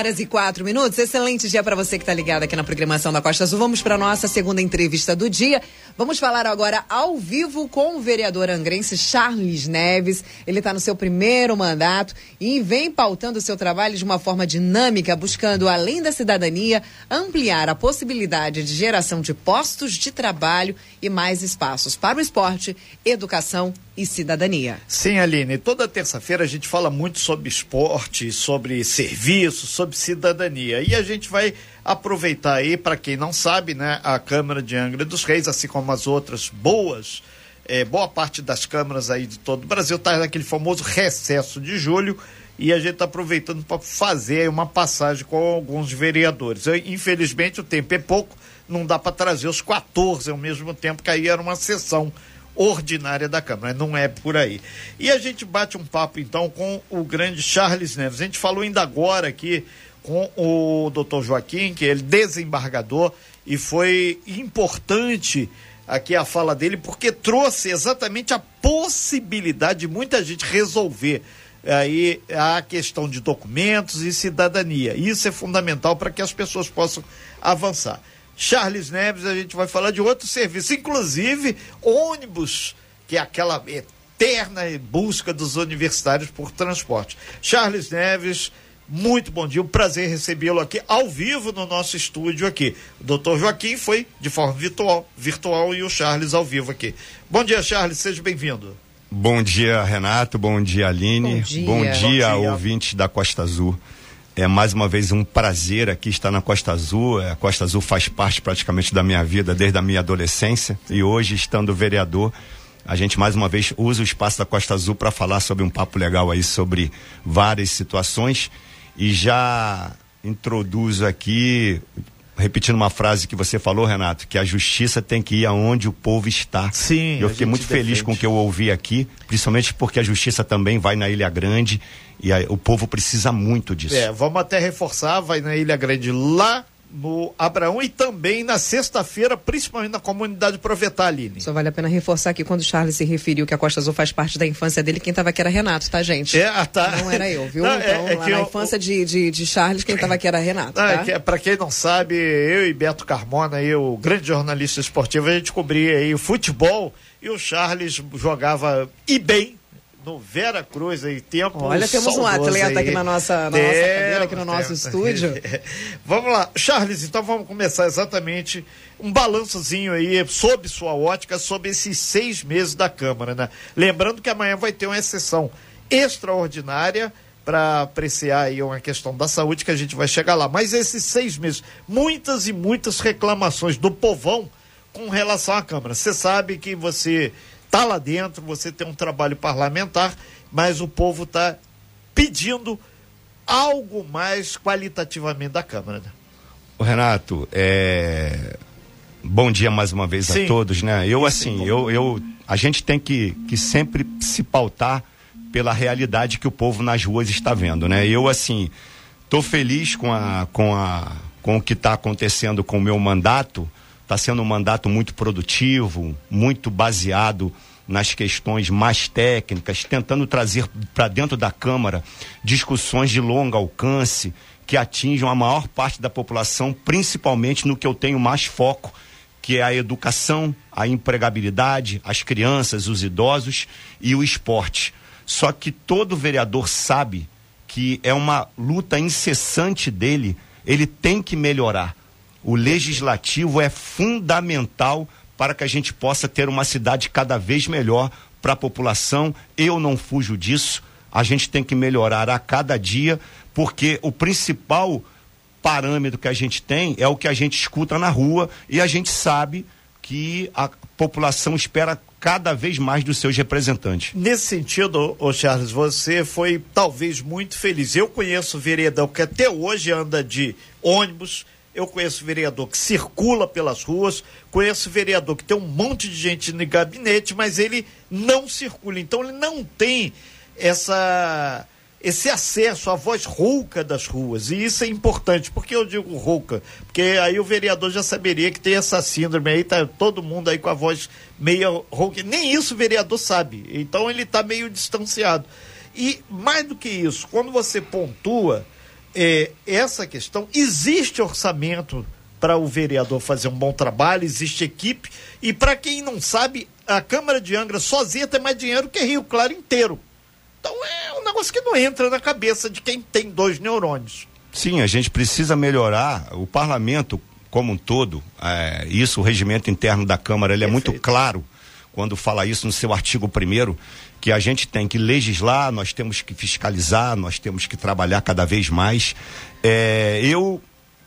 9 horas e 4 minutos. Excelente dia para você que está ligado aqui na programação da Costa Azul. Vamos para nossa segunda entrevista do dia. Vamos falar agora ao vivo com o vereador angrense Charles Neves. Ele está no seu primeiro mandato e vem pautando o seu trabalho de uma forma dinâmica, buscando, além da cidadania, ampliar a possibilidade de geração de postos de trabalho e mais espaços para o esporte, educação e cidadania. Sim, Aline. Toda terça-feira a gente fala muito sobre esporte, sobre serviço, sobre cidadania. E a gente vai aproveitar aí, para quem não sabe, né, a Câmara de Angra dos Reis, assim como as outras boas, é, boa parte das câmaras aí de todo o Brasil, está naquele famoso recesso de julho e a gente está aproveitando para fazer uma passagem com alguns vereadores. Eu, infelizmente o tempo é pouco, não dá para trazer os 14 ao mesmo tempo, que aí era uma sessão ordinária da Câmara, não é por aí. E a gente bate um papo então com o grande Charles Neves. A gente falou ainda agora aqui com o doutor Joaquim, que é desembargador, e foi importante aqui a fala dele, porque trouxe exatamente a possibilidade de muita gente resolver aí a questão de documentos e cidadania. Isso é fundamental para que as pessoas possam avançar. Charles Neves, a gente vai falar de outro serviço, inclusive ônibus, que é aquela eterna busca dos universitários por transporte. Charles Neves, muito bom dia, um prazer recebê-lo aqui ao vivo no nosso estúdio aqui. O doutor Joaquim foi de forma virtual, virtual e o Charles ao vivo aqui. Bom dia, Charles, seja bem-vindo. Bom dia, Renato. Bom dia, Aline. Bom dia, bom dia, Bom dia. ouvintes da Costa Azul. É mais uma vez um prazer aqui estar na Costa Azul. É, A Costa Azul faz parte praticamente da minha vida desde a minha adolescência e hoje, estando vereador, a gente mais uma vez usa o espaço da Costa Azul para falar sobre um papo legal aí sobre várias situações e já introduzo aqui repetindo uma frase que você falou, Renato, que a justiça tem que ir aonde o povo está. Sim, Eu fiquei muito feliz defende. com o que eu ouvi aqui, principalmente porque a justiça também vai na Ilha Grande e a- o povo precisa muito disso. É, vamos até reforçar, vai na Ilha Grande lá no Abraão e também na sexta-feira, principalmente na comunidade Provetar, Aline. Só vale a pena reforçar aqui quando o Charles se referiu que a Costa Azul faz parte da infância dele, quem estava aqui era Renato, tá, gente? É, ah, tá. Não era eu, viu? Não, então, é- é lá que na eu- infância de, de, de Charles, quem estava aqui era Renato, Ah, tá? que, pra quem não sabe, eu e Beto Carmona, aí, o grande jornalista esportivo, a gente cobria aí o futebol e o Charles jogava e bem no Vera Cruz aí, tempo Olha, temos um atleta aí. aqui na nossa- na nossa Temos, cadeira, aqui no nosso temos. estúdio. vamos lá, Charles, então vamos começar exatamente um balançozinho aí sob sua ótica, sobre esses seis meses da Câmara, né? Lembrando que amanhã vai ter uma sessão extraordinária para apreciar aí uma questão da saúde que a gente vai chegar lá. Mas esses seis meses, muitas e muitas reclamações do povão com relação à Câmara. Você sabe que você está lá dentro, você tem um trabalho parlamentar, mas o povo está pedindo algo mais qualitativamente da Câmara. né? Renato, é... bom dia mais uma vez Sim. a todos, né? Eu assim, eu, eu, a gente tem que, que sempre se pautar pela realidade que o povo nas ruas está vendo, né? Eu assim, tô feliz com a, com a, com o que está acontecendo com o meu mandato. Está sendo um mandato muito produtivo, muito baseado nas questões mais técnicas, tentando trazer para dentro da Câmara discussões de longo alcance que atinjam a maior parte da população, principalmente no que eu tenho mais foco, que é a educação, a empregabilidade, as crianças, os idosos e o esporte. Só que todo vereador sabe que é uma luta incessante dele, ele tem que melhorar. O legislativo é fundamental para que a gente possa ter uma cidade cada vez melhor para a população. Eu não fujo disso. A gente tem que melhorar a cada dia, porque o principal parâmetro que a gente tem é o que a gente escuta na rua e a gente sabe que a população espera cada vez mais dos seus representantes. Nesse sentido, ô Charles, você foi talvez muito feliz. Eu conheço vereador que até hoje anda de ônibus, eu conheço vereador que circula pelas ruas, conheço vereador que tem um monte de gente no gabinete, mas ele não circula. Então ele não tem essa esse acesso à voz rouca das ruas. E isso é importante. Por que eu digo rouca? Porque aí o vereador já saberia que tem essa síndrome aí, tá todo mundo aí com a voz meio rouca. Nem isso o vereador sabe. Então ele está meio distanciado. E mais do que isso, quando você pontua é, essa questão, existe orçamento para o vereador fazer um bom trabalho, existe equipe. E para quem não sabe, a Câmara de Angra sozinha tem mais dinheiro que Rio Claro inteiro. Então é um negócio que não entra na cabeça de quem tem dois neurônios. Sim, a gente precisa melhorar o parlamento como um todo. É, isso, o regimento interno da Câmara, ele é muito claro quando fala isso no seu artigo primeiro que a gente tem que legislar, nós temos que fiscalizar, nós temos que trabalhar cada vez mais. É, eu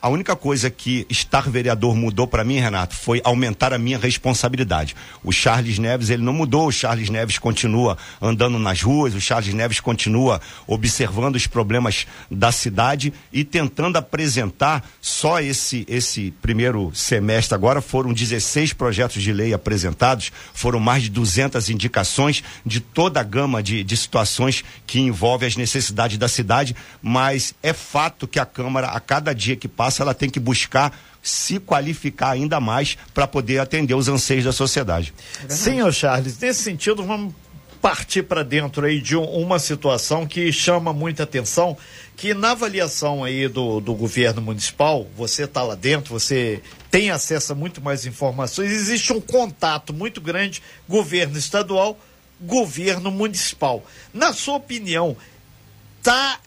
a única coisa que estar vereador mudou para mim, Renato, foi aumentar a minha responsabilidade. O Charles Neves, ele não mudou, o Charles Neves continua andando nas ruas, o Charles Neves continua observando os problemas da cidade e tentando apresentar só esse esse primeiro semestre agora foram 16 projetos de lei apresentados, foram mais de 200 indicações de toda a gama de, de situações que envolvem as necessidades da cidade, mas é fato que a Câmara, a cada dia que passa, ela tem que buscar se qualificar ainda mais para poder atender os anseios da sociedade. Sim, Charles, nesse sentido, vamos partir para dentro aí de um, uma situação que chama muita atenção, que na avaliação aí do, do governo municipal, você está lá dentro, você tem acesso a muito mais informações, existe um contato muito grande governo estadual, governo municipal. Na sua opinião, está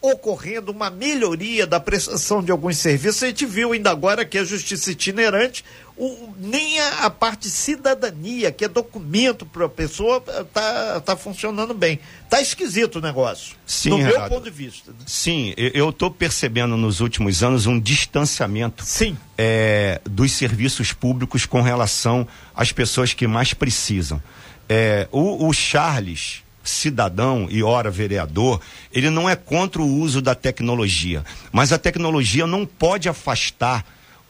ocorrendo uma melhoria da prestação de alguns serviços. A gente viu ainda agora que a justiça itinerante, o, nem a, a, parte cidadania, que é documento para a pessoa, está tá funcionando bem. Está esquisito o negócio, Sim, do Renato. meu ponto de vista. Né? Sim, eu estou percebendo nos últimos anos um distanciamento Sim. É, dos serviços públicos com relação às pessoas que mais precisam. É, o, o Charles cidadão e ora vereador, ele não é contra o uso da tecnologia, mas a tecnologia não pode afastar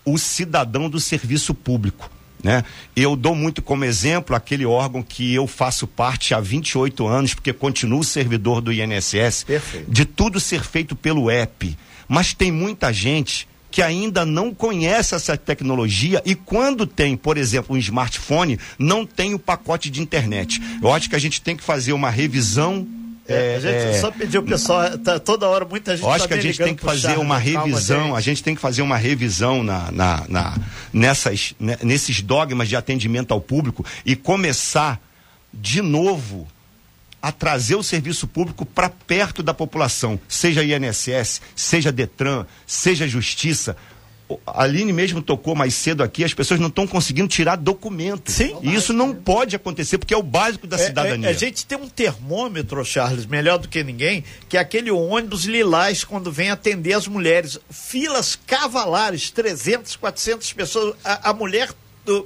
o cidadão do serviço público. Né? Eu dou muito como exemplo aquele órgão que eu faço parte há 28 anos, porque continuo servidor do INSS, Perfeito. de tudo ser feito pelo app. Mas tem muita gente que ainda não conhece essa tecnologia e quando tem, por exemplo, um smartphone, não tem o pacote de internet. Eu acho que a gente tem que fazer uma revisão é, a gente é, só pediu o pessoal, tá, toda hora muita gente. Eu acho tá que a gente tem que fazer Charles, uma revisão, a gente tem que fazer uma revisão na, na, na, nessas, né, nesses dogmas de atendimento ao público e começar de novo a trazer o serviço público para perto da população, seja INSS, seja Detran, seja Justiça. A Aline mesmo tocou mais cedo aqui, as pessoas não estão conseguindo tirar documentos. Sim. E isso não pode acontecer, porque é o básico da é, cidadania. É, a gente tem um termômetro, Charles, melhor do que ninguém, que é aquele ônibus lilás quando vem atender as mulheres. Filas cavalares, 300, 400 pessoas. A, a mulher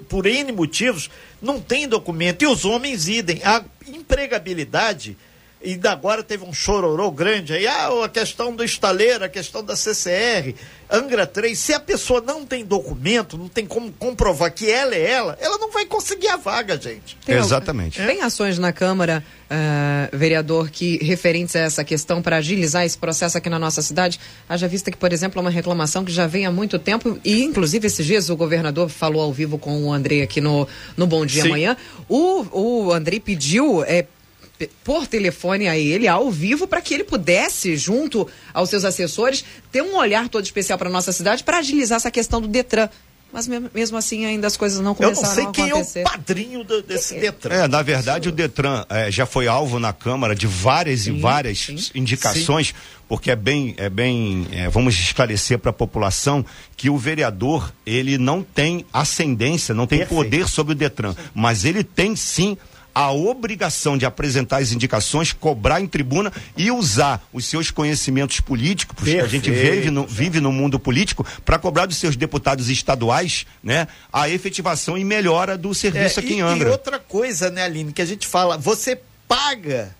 por N motivos, não tem documento. E os homens idem. A empregabilidade, e agora teve um chororô grande aí, ah, a questão do estaleiro, a questão da CCR, Angra 3, se a pessoa não tem documento, não tem como comprovar que ela é ela, ela não vai conseguir a vaga, gente. Tem, Exatamente. Tem ações na Câmara, uh, vereador, que referentes a essa questão para agilizar esse processo aqui na nossa cidade? Haja vista que, por exemplo, é uma reclamação que já vem há muito tempo, e inclusive esses dias o governador falou ao vivo com o André aqui no, no Bom Dia Sim. Amanhã. O, o André pediu. É, por telefone a ele, ao vivo, para que ele pudesse, junto aos seus assessores, ter um olhar todo especial para nossa cidade para agilizar essa questão do Detran. Mas mesmo assim ainda as coisas não começaram a acontecer. Eu não sei quem é o padrinho do, desse Detran. É, na verdade o Detran é, já foi alvo na Câmara de várias sim, e várias sim. indicações, sim. porque é bem, é bem, é, vamos esclarecer para a população que o vereador ele não tem ascendência, não tem Perfeito. poder sobre o Detran, mas ele tem sim a obrigação de apresentar as indicações, cobrar em tribuna e usar os seus conhecimentos políticos, porque a gente vive no, vive no mundo político, para cobrar dos seus deputados estaduais, né, a efetivação e melhora do serviço é, aqui e, em Angra. E outra coisa, né, Aline, que a gente fala, você paga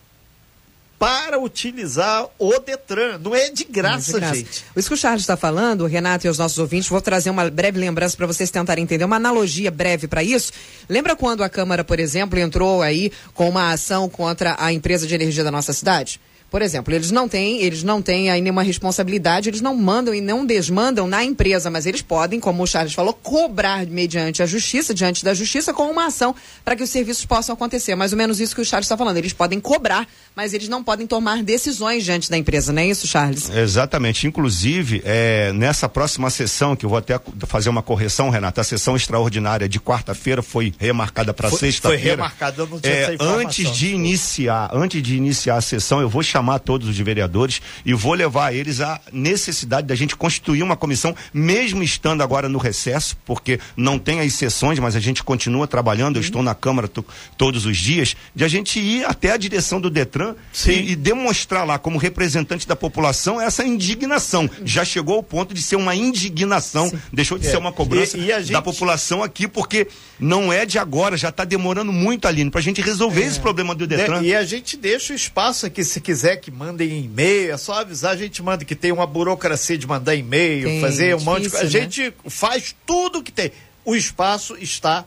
para utilizar o Detran. Não é de graça, é de graça. gente. Isso que o Charles está falando, Renato e os nossos ouvintes, vou trazer uma breve lembrança para vocês tentarem entender, uma analogia breve para isso. Lembra quando a Câmara, por exemplo, entrou aí com uma ação contra a empresa de energia da nossa cidade? Por exemplo, eles não têm, eles não têm aí nenhuma responsabilidade, eles não mandam e não desmandam na empresa, mas eles podem, como o Charles falou, cobrar mediante a justiça, diante da justiça, com uma ação para que os serviços possam acontecer. Mais ou menos isso que o Charles está falando. Eles podem cobrar, mas eles não podem tomar decisões diante da empresa, não é isso, Charles? Exatamente. Inclusive, é, nessa próxima sessão, que eu vou até fazer uma correção, Renata, a sessão extraordinária de quarta-feira foi remarcada para sexta-feira. Foi remarcada, eu não tinha é, essa informação. Antes de iniciar, antes de iniciar a sessão, eu vou chamar chamar todos os vereadores e vou levar eles à necessidade da gente constituir uma comissão, mesmo estando agora no recesso, porque não tem as sessões, mas a gente continua trabalhando, eu estou na Câmara todos os dias, de a gente ir até a direção do Detran e, e, demonstrar lá, como representante da população, essa indignação. Já chegou ao ponto de ser uma indignação, Sim. deixou de é. ser uma cobrança e, e gente... da população aqui, porque não é de agora, já está demorando muito, Aline, para a gente resolver é. esse problema do Detran. E a gente deixa o espaço aqui, se quiser que mandem e-mail, é só avisar, a gente manda que tem uma burocracia de mandar e-mail, fazer um difícil, monte de coisa. A né? gente faz tudo que tem. O espaço está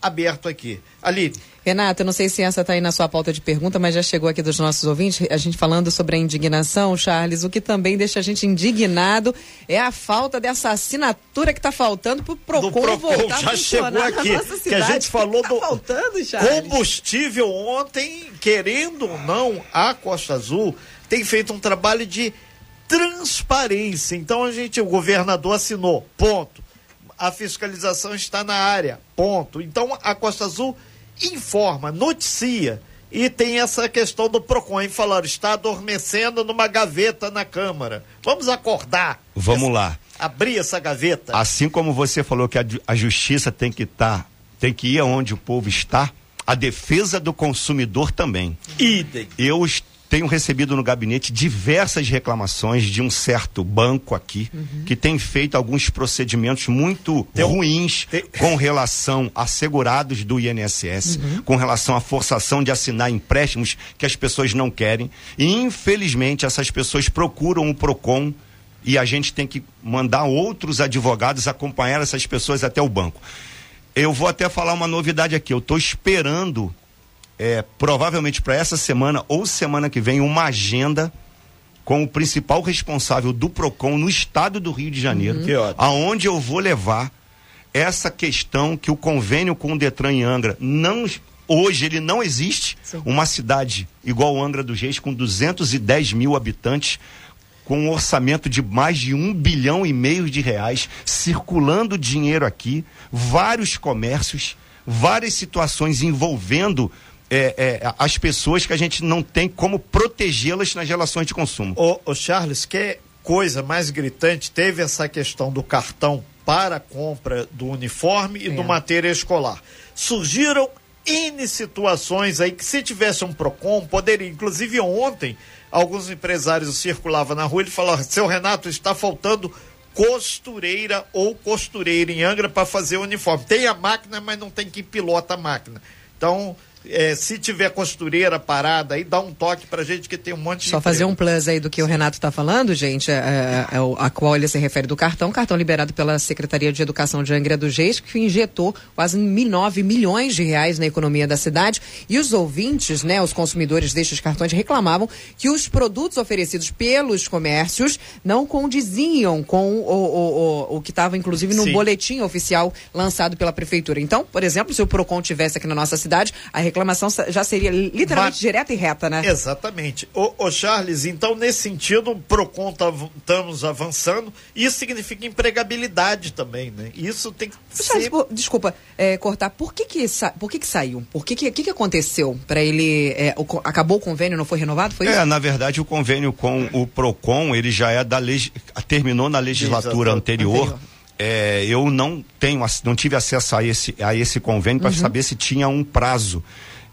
aberto aqui. Ali. Renata, não sei se essa está aí na sua pauta de pergunta, mas já chegou aqui dos nossos ouvintes, a gente falando sobre a indignação, Charles. O que também deixa a gente indignado é a falta dessa assinatura que está faltando para o Procon, Procon voltar já chegou aqui, que a gente falou tá do faltando, combustível ontem, querendo ou não, a Costa Azul tem feito um trabalho de transparência. Então a gente, o governador assinou, ponto. A fiscalização está na área, ponto. Então a Costa Azul informa, noticia. E tem essa questão do PROCON, hein? Falaram, está adormecendo numa gaveta na Câmara. Vamos acordar. Vamos essa, lá. Abrir essa gaveta. Assim como você falou que a, a justiça tem que estar, tá, tem que ir aonde o povo está, a defesa do consumidor também. Idem. Eu tenho recebido no gabinete diversas reclamações de um certo banco aqui uhum. que tem feito alguns procedimentos muito tem, ruins tem... com relação a segurados do INSS, uhum. com relação à forçação de assinar empréstimos que as pessoas não querem. E infelizmente essas pessoas procuram o Procon e a gente tem que mandar outros advogados acompanhar essas pessoas até o banco. Eu vou até falar uma novidade aqui. Eu estou esperando é, provavelmente para essa semana ou semana que vem, uma agenda com o principal responsável do PROCON no estado do Rio de Janeiro, uhum. aonde eu vou levar essa questão que o convênio com o Detran em Angra não hoje ele não existe Sim. uma cidade igual Angra dos Reis com 210 mil habitantes com um orçamento de mais de um bilhão e meio de reais circulando dinheiro aqui vários comércios várias situações envolvendo é, é, as pessoas que a gente não tem como protegê-las nas relações de consumo. Ô, ô, Charles, que coisa mais gritante teve essa questão do cartão para a compra do uniforme e é. do material escolar. Surgiram N situações aí que se tivesse um PROCON, poderia, inclusive ontem, alguns empresários circulavam na rua e falaram, seu Renato, está faltando costureira ou costureira em Angra para fazer o uniforme. Tem a máquina, mas não tem quem pilota a máquina. Então, é, se tiver costureira parada aí, dá um toque pra gente que tem um monte de. Só fazer um plus aí do que o Renato está falando, gente, é, é, é a qual ele se refere do cartão, cartão liberado pela Secretaria de Educação de Angra do Reis, que injetou quase 9 milhões de reais na economia da cidade. E os ouvintes, né, os consumidores destes cartões reclamavam que os produtos oferecidos pelos comércios não condiziam com o, o, o, o que estava, inclusive, no Sim. boletim oficial lançado pela Prefeitura. Então, por exemplo, se o PROCON tivesse aqui na nossa cidade, a reclamação já seria literalmente Mas, direta e reta, né? Exatamente. Ô, ô Charles, então nesse sentido, o PROCON estamos tá, avançando, isso significa empregabilidade também, né? Isso tem que Charles, ser... por, desculpa, é, cortar, por que que, por que que saiu? Por que que, que, que aconteceu para ele, é, o, acabou o convênio, não foi renovado, foi É, na verdade o convênio com o PROCON, ele já é da lei, terminou na legislatura anterior. anterior é, eu não tenho, não tive acesso a esse, a esse convênio para uhum. saber se tinha um prazo.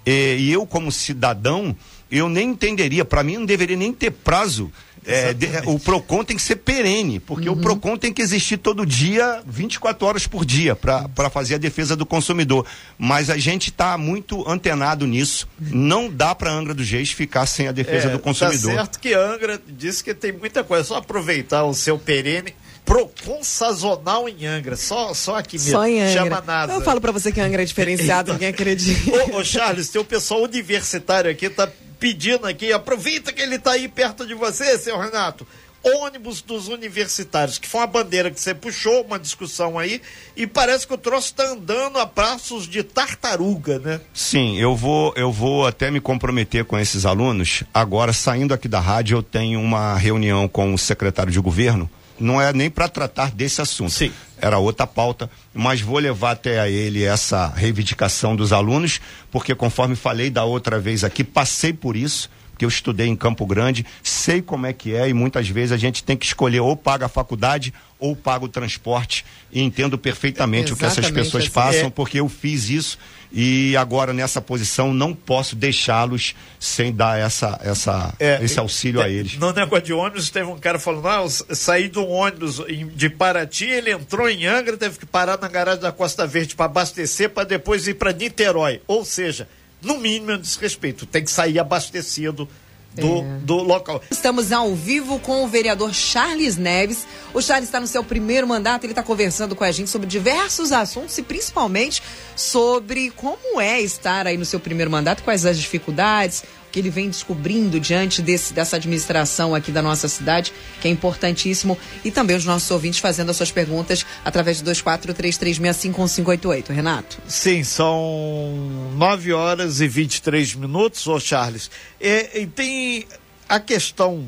E, e, eu, como cidadão, eu nem entenderia, para mim não deveria nem ter prazo. É, de, o PROCON tem que ser perene, porque uhum. o PROCON tem que existir todo dia, 24 horas por dia, para fazer a defesa do consumidor. Mas a gente está muito antenado nisso. Não dá para Angra dos Reis ficar sem a defesa é, do consumidor. Tá certo que Angra disse que tem muita coisa, só aproveitar o seu perene Procon sazonal em Angra, só, só aqui mesmo. Só em Angra. Chama nada. Eu falo para você que Angra é diferenciado, ninguém acredita. Ô, ô, Charles, tem o pessoal universitário aqui, tá pedindo aqui, aproveita que ele está aí perto de você, seu Renato ônibus dos universitários, que foi uma bandeira que você puxou, uma discussão aí, e parece que o troço está andando a passos de tartaruga, né? Sim, eu vou, eu vou até me comprometer com esses alunos. Agora, saindo aqui da rádio, eu tenho uma reunião com o secretário de governo. Não é nem para tratar desse assunto. Sim. Era outra pauta, mas vou levar até a ele essa reivindicação dos alunos, porque conforme falei da outra vez aqui, passei por isso porque eu estudei em Campo Grande, sei como é que é e muitas vezes a gente tem que escolher ou paga a faculdade ou paga o transporte e entendo perfeitamente é, o que essas pessoas assim. passam, é. porque eu fiz isso e agora nessa posição não posso deixá-los sem dar essa, essa, é, esse auxílio a eles. No negócio de ônibus, teve um cara falando, ah, eu saí um ônibus de Paraty, ele entrou em Angra, teve que parar na garagem da Costa Verde para abastecer, para depois ir para Niterói. Ou seja, no mínimo é um desrespeito. Tem que sair abastecido do, é. do local. Estamos ao vivo com o vereador Charles Neves. O Charles está no seu primeiro mandato, ele está conversando com a gente sobre diversos assuntos e principalmente sobre como é estar aí no seu primeiro mandato, quais as dificuldades, que ele vem descobrindo diante desse, dessa administração aqui da nossa cidade, que é importantíssimo, e também os nossos ouvintes fazendo as suas perguntas através de 2433651588. Renato? Sim, são 9 horas e 23 minutos, ô Charles. E, e tem a questão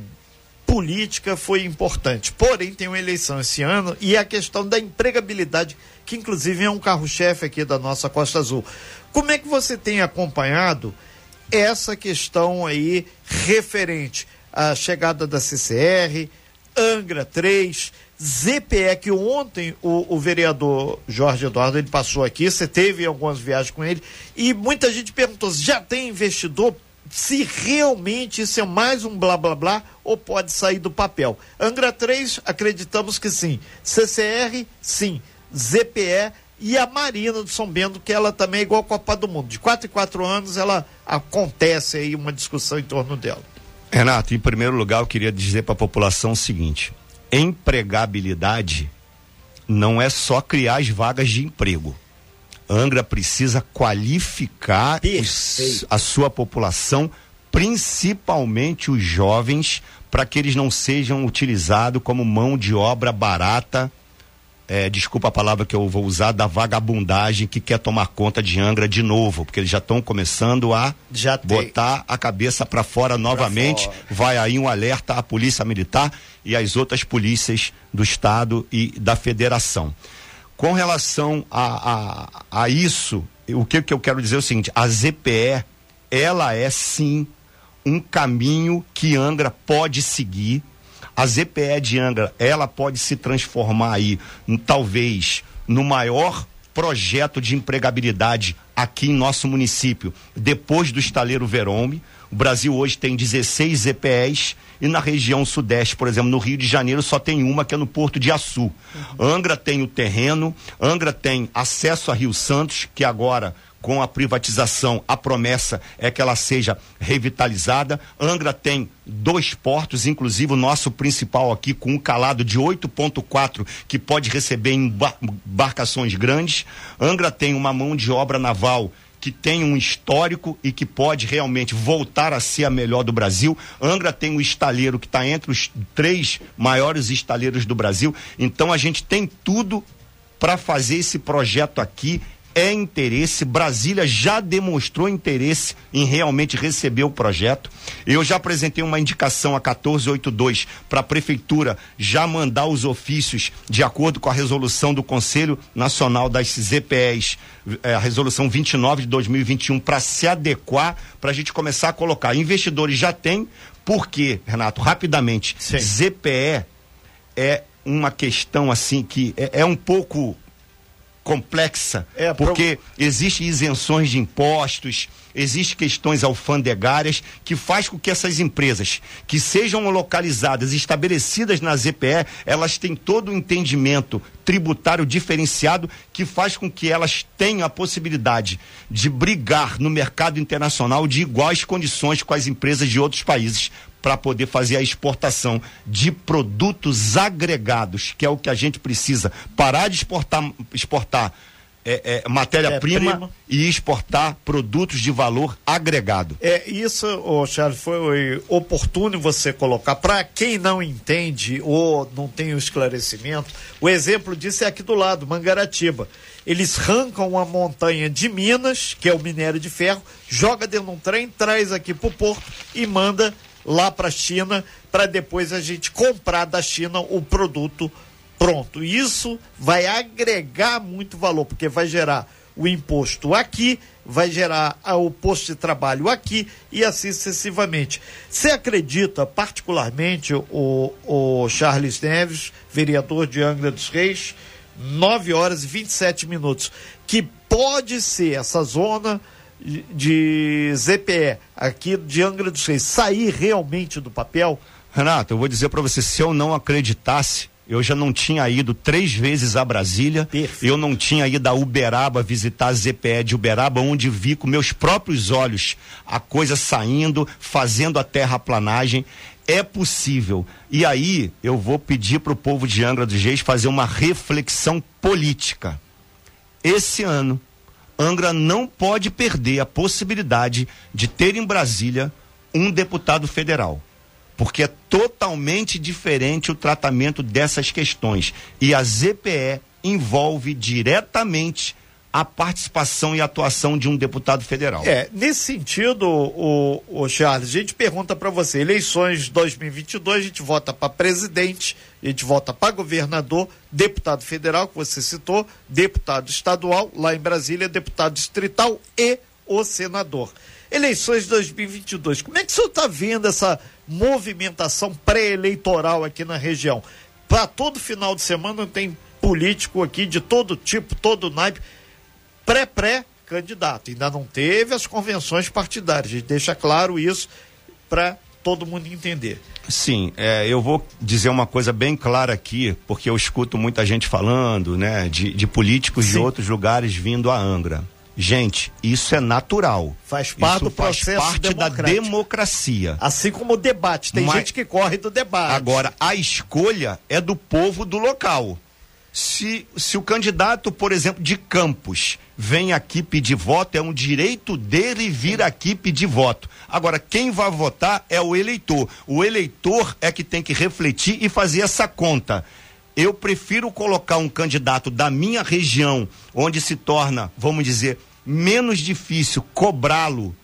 política foi importante. Porém, tem uma eleição esse ano e a questão da empregabilidade, que inclusive é um carro-chefe aqui da nossa Costa Azul. Como é que você tem acompanhado essa questão aí referente à chegada da CCR, Angra 3, ZPE, que ontem o, o, vereador Jorge Eduardo ele passou aqui, você teve algumas viagens com ele, e muita gente perguntou: já tem investidor? Se realmente isso é mais um blá blá blá ou pode sair do papel. Angra 3, acreditamos que sim. CCR, sim. ZPE, e a Marina do São Bento, que ela também é igual a Copa do Mundo. De quatro em quatro anos, ela acontece aí uma discussão em torno dela. Renato, em primeiro lugar, eu queria dizer para a população o seguinte: empregabilidade não é só criar as vagas de emprego. Angra precisa qualificar os, a sua população, principalmente os jovens, para que eles não sejam utilizados como mão de obra barata é, desculpa a palavra que eu vou usar, da vagabundagem que quer tomar conta de Angra de novo, porque eles já estão começando a já botar a cabeça para fora novamente. Fora. Vai aí um alerta à Polícia Militar e às outras polícias do Estado e da Federação. Com relação a, a, a isso, o que, que eu quero dizer é o seguinte: a ZPE, ela é sim um caminho que Angra pode seguir a ZPE de Angra, ela pode se transformar aí, talvez, no maior projeto de empregabilidade aqui em nosso município, depois do estaleiro Verome. O Brasil hoje tem 16 ZPEs e na região sudeste, por exemplo, no Rio de Janeiro, só tem uma que é no Porto de Açu. Uhum. Angra tem o terreno, Angra tem acesso a Rio Santos, que agora com a privatização, a promessa é que ela seja revitalizada. Angra tem dois portos, inclusive o nosso principal aqui com um calado de 8.4 que pode receber embarcações grandes. Angra tem uma mão de obra naval que tem um histórico e que pode realmente voltar a ser a melhor do Brasil. Angra tem um estaleiro que está entre os três maiores estaleiros do Brasil. Então a gente tem tudo para fazer esse projeto aqui é interesse. Brasília já demonstrou interesse em realmente receber o projeto. Eu já apresentei uma indicação a 1482 para a prefeitura já mandar os ofícios de acordo com a resolução do Conselho Nacional das ZPEs, é, a resolução 29 de 2021, para se adequar, para a gente começar a colocar. Investidores já tem, porque, Renato, rapidamente, Sim. ZPE é uma questão assim que é, é um pouco complexa, é, porque pro... existem isenções de impostos, existem questões alfandegárias que faz com que essas empresas que sejam localizadas, estabelecidas na ZPE, elas têm todo o entendimento tributário diferenciado que faz com que elas tenham a possibilidade de brigar no mercado internacional de iguais condições com as empresas de outros países para poder fazer a exportação de produtos agregados, que é o que a gente precisa. Parar de exportar, exportar é, é, matéria-prima é, e exportar produtos de valor agregado. É isso, oh, Charles, foi oportuno você colocar. Para quem não entende ou não tem o esclarecimento, o exemplo disso é aqui do lado, Mangaratiba. Eles arrancam uma montanha de Minas, que é o minério de ferro, joga dentro de um trem, traz aqui para o porto e manda lá para a China, para depois a gente comprar da China o produto pronto. Isso vai agregar muito valor, porque vai gerar o imposto aqui, vai gerar o posto de trabalho aqui e assim sucessivamente. Você acredita, particularmente, o, o Charles Neves, vereador de Angra dos Reis, 9 horas e 27 minutos, que pode ser essa zona de ZPE aqui de Angra dos Reis sair realmente do papel? Renato, eu vou dizer para você, se eu não acreditasse, eu já não tinha ido três vezes a Brasília. Perfeito. Eu não tinha ido a Uberaba visitar a ZPE de Uberaba, onde vi com meus próprios olhos a coisa saindo, fazendo a terraplanagem. É possível. E aí eu vou pedir para o povo de Angra dos Reis fazer uma reflexão política. Esse ano, Angra não pode perder a possibilidade de ter em Brasília um deputado federal porque é totalmente diferente o tratamento dessas questões. E a ZPE envolve diretamente a participação e atuação de um deputado federal. É, nesse sentido, o, o Charles, a gente pergunta para você, eleições 2022, a gente vota para presidente, a gente vota para governador, deputado federal, que você citou, deputado estadual, lá em Brasília, deputado distrital e o senador. Eleições 2022, como é que o senhor está vendo essa movimentação pré-eleitoral aqui na região. Para todo final de semana tem político aqui de todo tipo, todo naipe, pré-pré-candidato. Ainda não teve as convenções partidárias. A gente deixa claro isso para todo mundo entender. Sim, é, eu vou dizer uma coisa bem clara aqui, porque eu escuto muita gente falando, né, de, de políticos Sim. de outros lugares vindo a Angra. Gente, isso é natural. Faz parte isso do processo faz parte da democracia. Assim como o debate. Tem Mas, gente que corre do debate. Agora, a escolha é do povo do local. Se, se o candidato, por exemplo, de Campos vem aqui pedir voto, é um direito dele vir aqui pedir voto. Agora, quem vai votar é o eleitor. O eleitor é que tem que refletir e fazer essa conta eu prefiro colocar um candidato da minha região, onde se torna, vamos dizer, menos difícil cobrá-lo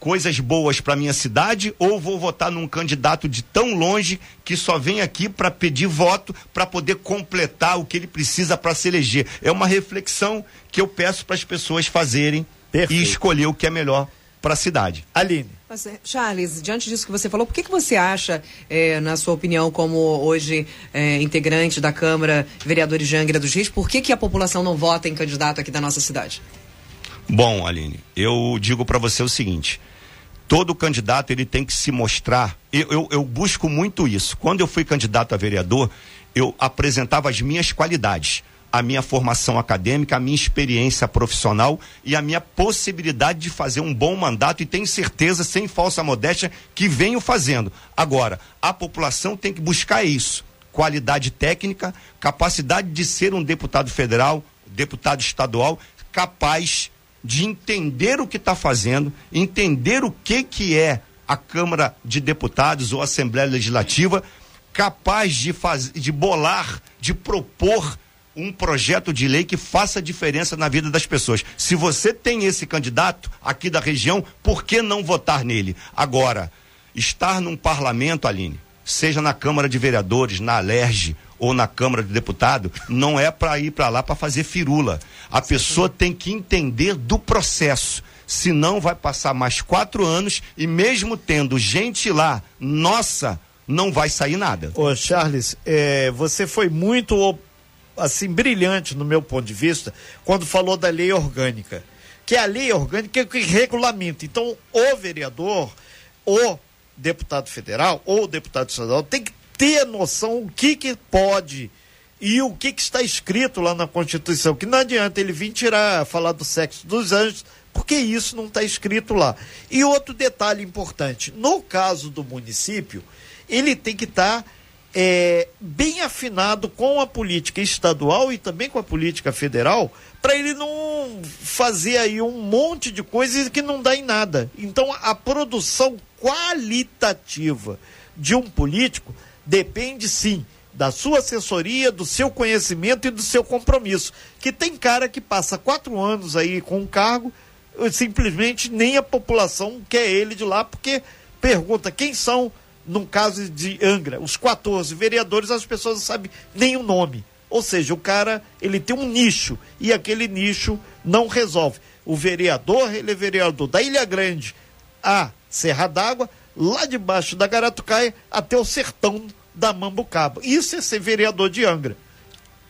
coisas boas para minha cidade ou vou votar num candidato de tão longe que só vem aqui para pedir voto para poder completar o que ele precisa para se eleger. É uma reflexão que eu peço para as pessoas fazerem Perfeito. e escolher o que é melhor para a cidade. Aline. Eh, Charles, diante disso que você falou, por que, que você acha, eh, na sua opinião, como hoje eh, integrante da Câmara Vereadores de Angra dos Reis, por que, que a população não vota em candidato aqui da nossa cidade? Bom, Aline, eu digo para você o seguinte: todo candidato ele tem que se mostrar. Eu, eu, eu busco muito isso. Quando eu fui candidato a vereador, eu apresentava as minhas qualidades a minha formação acadêmica, a minha experiência profissional e a minha possibilidade de fazer um bom mandato e tenho certeza, sem falsa modéstia, que venho fazendo. Agora, a população tem que buscar isso: qualidade técnica, capacidade de ser um deputado federal, deputado estadual, capaz de entender o que está fazendo, entender o que, que é a Câmara de Deputados ou Assembleia Legislativa, capaz de, fazer, de bolar, de propor um projeto de lei que faça diferença na vida das pessoas. Se você tem esse candidato aqui da região, por que não votar nele? Agora, estar num parlamento, Aline, seja na Câmara de Vereadores, na Alerj ou na Câmara de Deputado, não é para ir para lá para fazer firula. A pessoa tem que entender do processo. Senão vai passar mais quatro anos e mesmo tendo gente lá, nossa, não vai sair nada. Ô Charles, é, você foi muito assim brilhante no meu ponto de vista quando falou da lei orgânica, que a lei orgânica é que regulamenta. Então, o vereador, o deputado federal ou deputado estadual tem que ter noção o que que pode e o que que está escrito lá na Constituição, que não adianta ele vir tirar, falar do sexo dos anjos, porque isso não está escrito lá. E outro detalhe importante, no caso do município, ele tem que estar tá é, bem afinado com a política estadual e também com a política federal, para ele não fazer aí um monte de coisas que não dá em nada. Então, a produção qualitativa de um político depende sim da sua assessoria, do seu conhecimento e do seu compromisso. Que tem cara que passa quatro anos aí com um cargo, simplesmente nem a população quer ele de lá, porque pergunta quem são, no caso de Angra, os 14 vereadores, as pessoas não sabem nem o nome. Ou seja, o cara, ele tem um nicho e aquele nicho não resolve. O vereador, ele é vereador da Ilha Grande a Serra d'Água, lá debaixo da Garatucaia até o sertão da Mambucaba. Isso é ser vereador de Angra.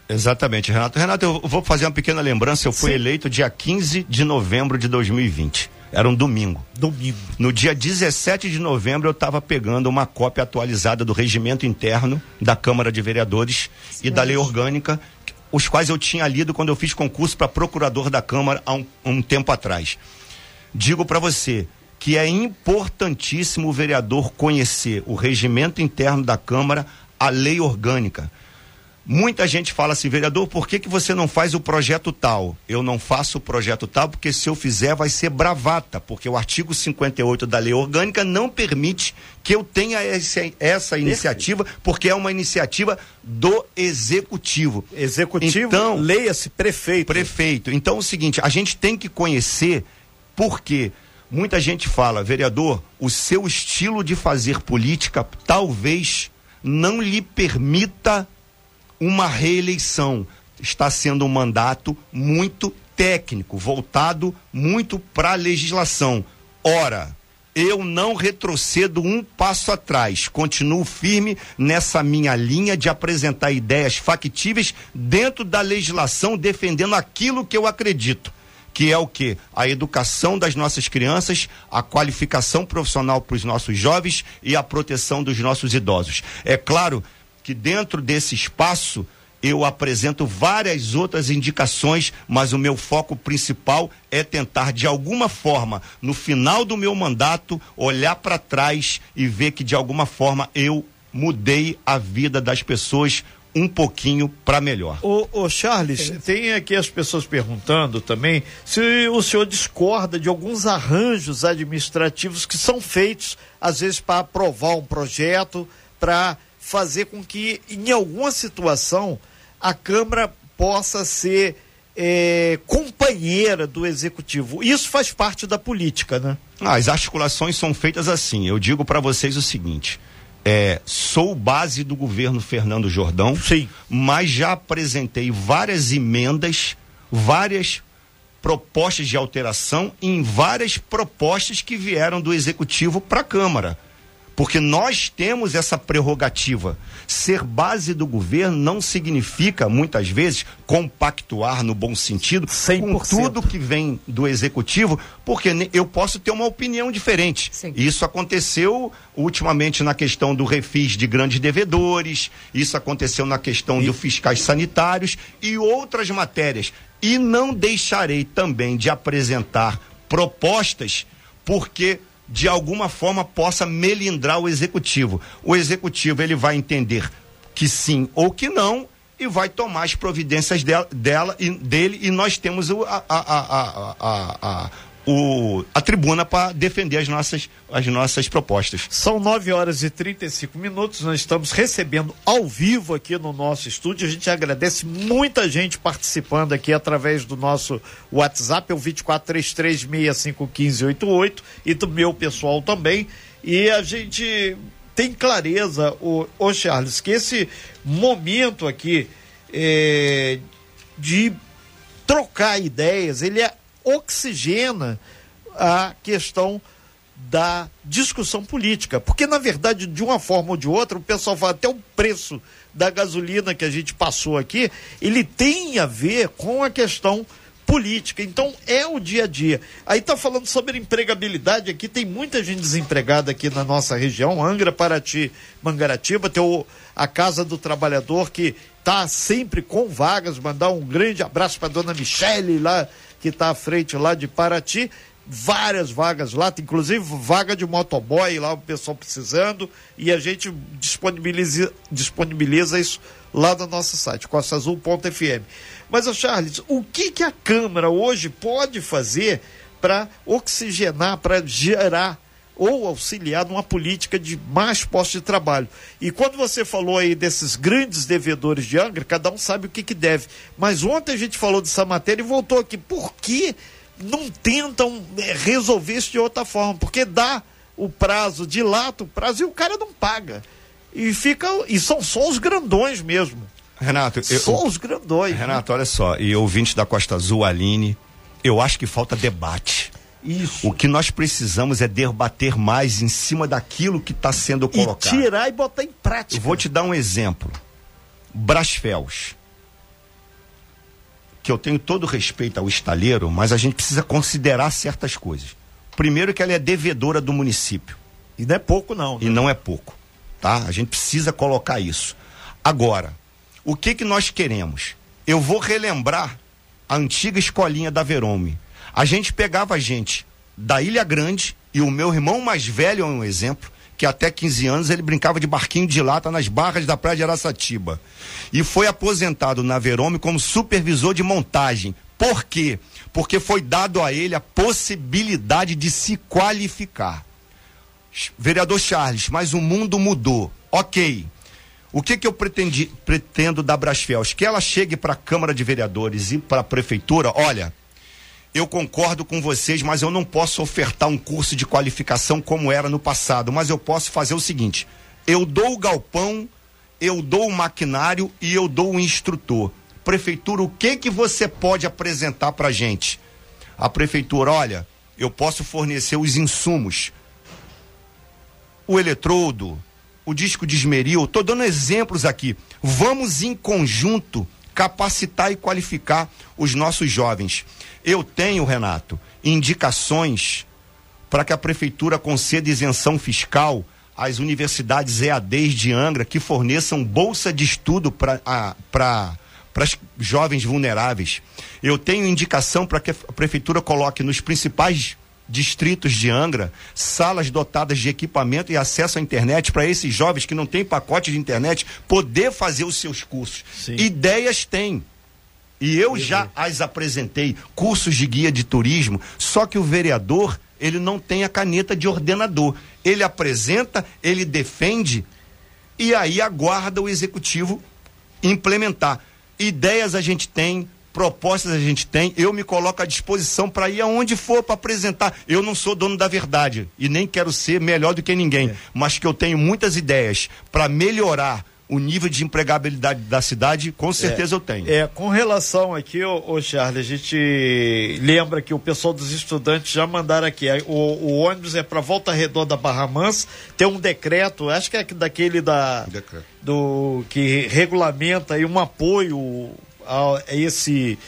Exatamente, Renato. Renato, eu vou fazer uma pequena lembrança. Eu fui Sim. eleito dia 15 de novembro de 2020. Era um domingo. Domingo. No dia 17 de novembro, eu estava pegando uma cópia atualizada do regimento interno da Câmara de Vereadores Sim. e da lei orgânica, os quais eu tinha lido quando eu fiz concurso para procurador da Câmara há um, um tempo atrás. Digo para você, que é importantíssimo o vereador conhecer o regimento interno da Câmara, a lei orgânica. Muita gente fala assim, vereador, por que, que você não faz o projeto tal? Eu não faço o projeto tal porque se eu fizer vai ser bravata, porque o artigo 58 da lei orgânica não permite que eu tenha esse, essa iniciativa, porque é uma iniciativa do executivo. Executivo, então, leia-se prefeito. Prefeito. Então é o seguinte, a gente tem que conhecer por quê? Muita gente fala, vereador, o seu estilo de fazer política talvez não lhe permita uma reeleição. Está sendo um mandato muito técnico, voltado muito para a legislação. Ora, eu não retrocedo um passo atrás, continuo firme nessa minha linha de apresentar ideias factíveis dentro da legislação, defendendo aquilo que eu acredito que é o que? A educação das nossas crianças, a qualificação profissional para os nossos jovens e a proteção dos nossos idosos. É claro que dentro desse espaço eu apresento várias outras indicações, mas o meu foco principal é tentar, de alguma forma, no final do meu mandato, olhar para trás e ver que, de alguma forma, eu mudei a vida das pessoas um pouquinho para melhor. O, o Charles, Sim. tem aqui as pessoas perguntando também se o senhor discorda de alguns arranjos administrativos que são feitos, às vezes, para aprovar um projeto, para fazer com que, em alguma situação, a Câmara possa ser é, companheira do executivo. Isso faz parte da política, né? Ah, as articulações são feitas assim. Eu digo para vocês o seguinte: é, sou base do governo Fernando Jordão, Sim. mas já apresentei várias emendas, várias propostas de alteração em várias propostas que vieram do executivo para a Câmara. Porque nós temos essa prerrogativa. Ser base do governo não significa, muitas vezes, compactuar no bom sentido 100%. com tudo que vem do executivo, porque eu posso ter uma opinião diferente. Sim. Isso aconteceu ultimamente na questão do refis de grandes devedores, isso aconteceu na questão e... dos fiscais sanitários e outras matérias. E não deixarei também de apresentar propostas, porque de alguma forma possa melindrar o executivo. O executivo ele vai entender que sim ou que não e vai tomar as providências dela, dela e dele e nós temos a, a, a, o, a tribuna para defender as nossas, as nossas propostas. São 9 horas e 35 minutos, nós estamos recebendo ao vivo aqui no nosso estúdio. A gente agradece muita gente participando aqui através do nosso WhatsApp, é o 2433651588 e do meu pessoal também. E a gente tem clareza, o, o Charles, que esse momento aqui é, de trocar ideias, ele é oxigena a questão da discussão política. Porque, na verdade, de uma forma ou de outra, o pessoal fala até o preço da gasolina que a gente passou aqui, ele tem a ver com a questão política. Então, é o dia a dia. Aí tá falando sobre empregabilidade aqui, tem muita gente desempregada aqui na nossa região, Angra, Paraty, Mangaratiba, tem o, a Casa do Trabalhador que tá sempre com vagas, mandar um grande abraço para dona Michele lá que está à frente lá de Paraty, várias vagas lá, inclusive vaga de motoboy lá, o pessoal precisando, e a gente disponibiliza, disponibiliza isso lá no nosso site, costaazul.fm. Mas, ô Charles, o que, que a Câmara hoje pode fazer para oxigenar, para gerar ou auxiliar numa política de mais postos de trabalho. E quando você falou aí desses grandes devedores de Angra, cada um sabe o que, que deve. Mas ontem a gente falou dessa matéria e voltou aqui. Por que não tentam é, resolver isso de outra forma? Porque dá o prazo, dilata o prazo e o cara não paga. E fica. E são só os grandões mesmo. Renato, eu, só os grandões. Renato, né? olha só, e ouvinte da Costa Azul, Aline, eu acho que falta debate. Isso. O que nós precisamos é debater mais em cima daquilo que está sendo colocado. E tirar e botar em prática. Eu vou te dar um exemplo. Brasfels. Que eu tenho todo respeito ao estaleiro, mas a gente precisa considerar certas coisas. Primeiro que ela é devedora do município. E não é pouco não. Né? E não é pouco, tá? A gente precisa colocar isso. Agora, o que que nós queremos? Eu vou relembrar a antiga escolinha da Verome a gente pegava gente da Ilha Grande e o meu irmão mais velho é um exemplo, que até 15 anos ele brincava de barquinho de lata nas barras da praia de Araçatiba. E foi aposentado na Verome como supervisor de montagem. Por quê? Porque foi dado a ele a possibilidade de se qualificar. Vereador Charles, mas o mundo mudou. Ok. O que, que eu pretendi, pretendo da Brasfels? Que ela chegue para a Câmara de Vereadores e para a Prefeitura. Olha, eu concordo com vocês, mas eu não posso ofertar um curso de qualificação como era no passado. Mas eu posso fazer o seguinte: eu dou o galpão, eu dou o maquinário e eu dou o instrutor. Prefeitura, o que que você pode apresentar para gente? A prefeitura, olha, eu posso fornecer os insumos, o eletrodo, o disco de esmeril. Estou dando exemplos aqui. Vamos em conjunto capacitar e qualificar os nossos jovens. Eu tenho, Renato, indicações para que a prefeitura conceda isenção fiscal às universidades EADs de Angra que forneçam bolsa de estudo para para jovens vulneráveis. Eu tenho indicação para que a prefeitura coloque nos principais distritos de Angra salas dotadas de equipamento e acesso à internet para esses jovens que não têm pacote de internet poder fazer os seus cursos. Sim. Ideias tem. E eu já as apresentei, cursos de guia de turismo, só que o vereador, ele não tem a caneta de ordenador. Ele apresenta, ele defende e aí aguarda o executivo implementar. Ideias a gente tem, propostas a gente tem, eu me coloco à disposição para ir aonde for para apresentar. Eu não sou dono da verdade e nem quero ser melhor do que ninguém, é. mas que eu tenho muitas ideias para melhorar o nível de empregabilidade da cidade, com certeza é, eu tenho. É, com relação aqui, ô, ô Charles, a gente lembra que o pessoal dos estudantes já mandaram aqui. O, o ônibus é para Volta Redonda Barra Mansa, tem um decreto, acho que é daquele da. Decreto. Do, que regulamenta aí um apoio a esse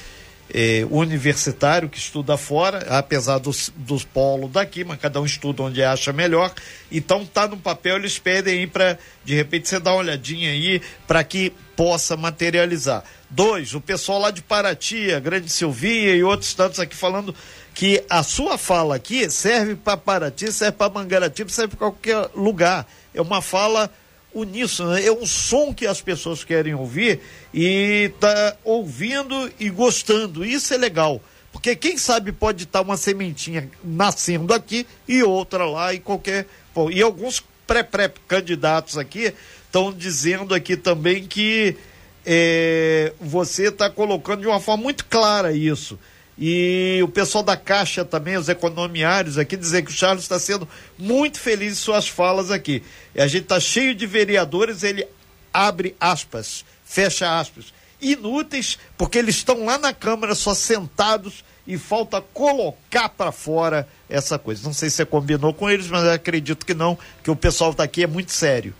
é, universitário que estuda fora, apesar dos, dos polos daqui, mas cada um estuda onde acha melhor. Então tá no papel, eles pedem aí para de repente você dar uma olhadinha aí para que possa materializar. Dois, o pessoal lá de Paraty, a Grande Silvia e outros tantos aqui falando que a sua fala aqui serve para Paraty, serve para Mangaratiba, serve para qualquer lugar. É uma fala uníssono, é um som que as pessoas querem ouvir e tá ouvindo e gostando. Isso é legal. Porque quem sabe pode estar uma sementinha nascendo aqui e outra lá e qualquer. Pô, e alguns pré-pré-candidatos aqui estão dizendo aqui também que é, você está colocando de uma forma muito clara isso. E o pessoal da Caixa também, os economiários aqui, dizer que o Charles está sendo muito feliz em suas falas aqui. E a gente está cheio de vereadores, ele abre aspas, fecha aspas, inúteis, porque eles estão lá na Câmara só sentados e falta colocar para fora essa coisa. Não sei se você combinou com eles, mas acredito que não, que o pessoal está aqui é muito sério.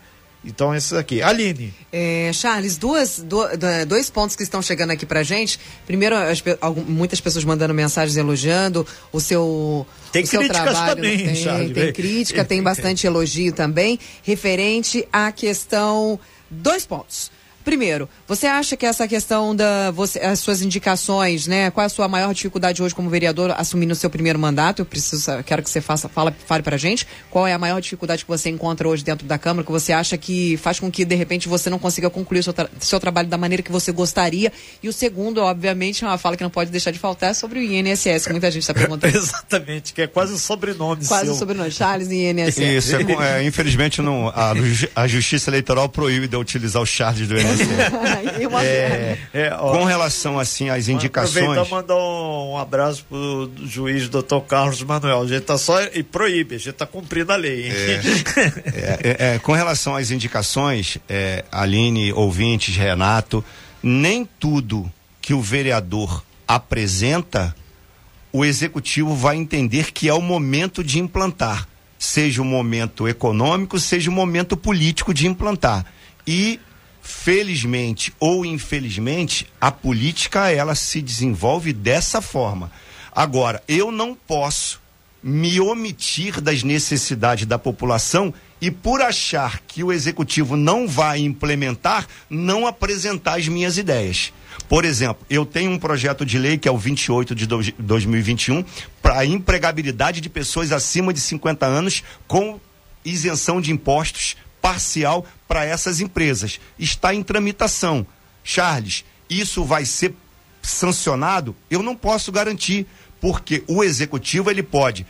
Então, esses aqui. Aline. É, Charles, duas, do, dois pontos que estão chegando aqui pra gente. Primeiro, as, algumas, muitas pessoas mandando mensagens elogiando o seu, tem o seu trabalho. Também, tem, Charles, tem crítica, tem bastante elogio também. Referente à questão. Dois pontos. Primeiro, você acha que essa questão da você, as suas indicações, né? Qual é a sua maior dificuldade hoje como vereador assumindo o seu primeiro mandato? Eu preciso, quero que você faça, fala, fale pra gente. Qual é a maior dificuldade que você encontra hoje dentro da Câmara, que você acha que faz com que, de repente, você não consiga concluir o seu, tra seu trabalho da maneira que você gostaria? E o segundo, obviamente, é uma fala que não pode deixar de faltar é sobre o INSS, que muita gente está perguntando. Exatamente, que é quase o sobrenome Quase seu. o sobrenome, Charles e INSS. Isso, é, é, infelizmente não, a, a Justiça Eleitoral proíbe de eu utilizar o Charles do INSS. É, é, ó, com relação assim às indicações. Aproveitar mandar um, abraço pro juiz doutor Carlos Manuel. A gente tá só e proíbe, a gente tá cumprindo a lei. É, com relação às indicações, Aline, ouvintes, Renato, nem tudo que o vereador apresenta, o executivo vai entender que é o momento de implantar, seja o momento econômico, seja o momento político de implantar. E felizmente ou infelizmente, a política ela se desenvolve dessa forma. Agora, eu não posso me omitir das necessidades da população e por achar que o executivo não vai implementar, não apresentar as minhas ideias. Por exemplo, eu tenho um projeto de lei que é o 28 de 2021 para a empregabilidade de pessoas acima de 50 anos com isenção de impostos parcial para essas empresas. Está em tramitação. Charles, isso vai ser sancionado? Eu não posso garantir, porque o executivo ele pode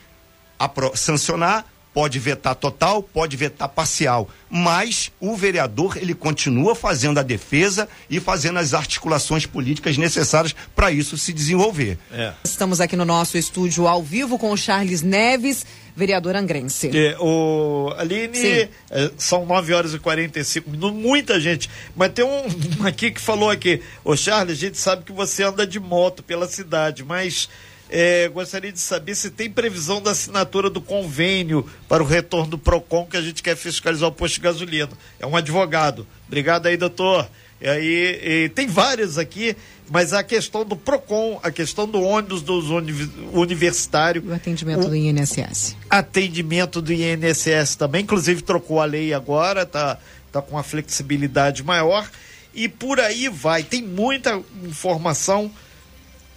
sancionar, pode vetar total, pode vetar parcial, mas o vereador ele continua fazendo a defesa e fazendo as articulações políticas necessárias para isso se desenvolver. É. Estamos aqui no nosso estúdio ao vivo com o Charles Neves, vereador angrense. É, o Aline, é, são 9 horas e 45 minutos, muita gente, mas tem um aqui que falou aqui, o Charles, a gente sabe que você anda de moto pela cidade, mas é, gostaria de saber se tem previsão da assinatura do convênio para o retorno do PROCON, que a gente quer fiscalizar o posto de gasolina. É um advogado. Obrigado aí, doutor. E aí, e tem vários aqui, mas a questão do PROCON, a questão do ônibus dos uni universitários. O atendimento o, do INSS. Atendimento do INSS também, inclusive trocou a lei agora, tá, tá com uma flexibilidade maior. E por aí vai, tem muita informação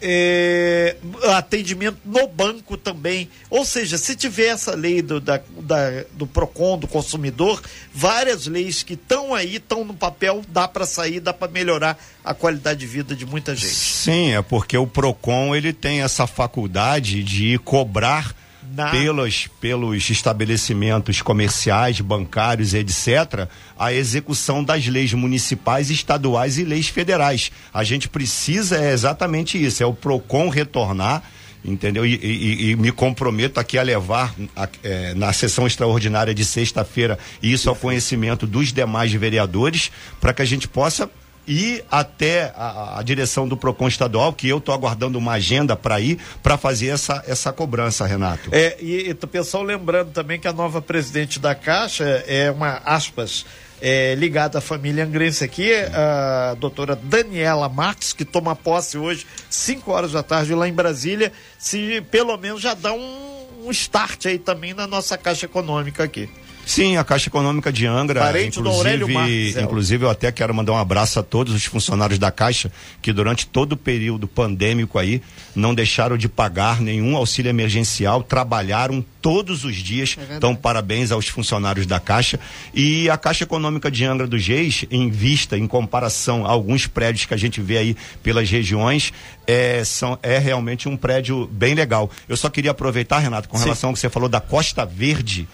é, atendimento no banco também. Ou seja, se tiver essa lei do, da, da, do PROCON, do consumidor, várias leis que estão aí, estão no papel, dá para sair, dá para melhorar a qualidade de vida de muita gente. Sim, é porque o PROCON ele tem essa faculdade de cobrar na... pelos, pelos estabelecimentos comerciais, bancários, etc., a execução das leis municipais, estaduais e leis federais. A gente precisa é exatamente isso, é o PROCON retornar entendeu? E, e, e, me comprometo aqui a levar a, é, na sessão extraordinária de sexta-feira isso ao conhecimento dos demais vereadores para que a gente possa ir até a, a, direção do PROCON estadual, que eu estou aguardando uma agenda para ir, para fazer essa, essa cobrança, Renato. É, e, o pessoal lembrando também que a nova presidente da Caixa é uma, aspas, é, ligada à família Angrense aqui, a doutora Daniela Marques, que toma posse hoje, 5 horas da tarde, lá em Brasília, se pelo menos já dá um, um start aí também na nossa Caixa Econômica aqui. Sim, a Caixa Econômica de Angra. Parente inclusive, do Aurélio Marques, é. inclusive, eu até quero mandar um abraço a todos os funcionários da Caixa que durante todo o período pandêmico aí não deixaram de pagar nenhum auxílio emergencial, trabalharam todos os dias. É então, parabéns aos funcionários da Caixa. E a Caixa Econômica de Angra dos Reis, em vista, em comparação a alguns prédios que a gente vê aí pelas regiões, é, são, é realmente um prédio bem legal. Eu só queria aproveitar, Renato, com relação ao que você falou da Costa Verde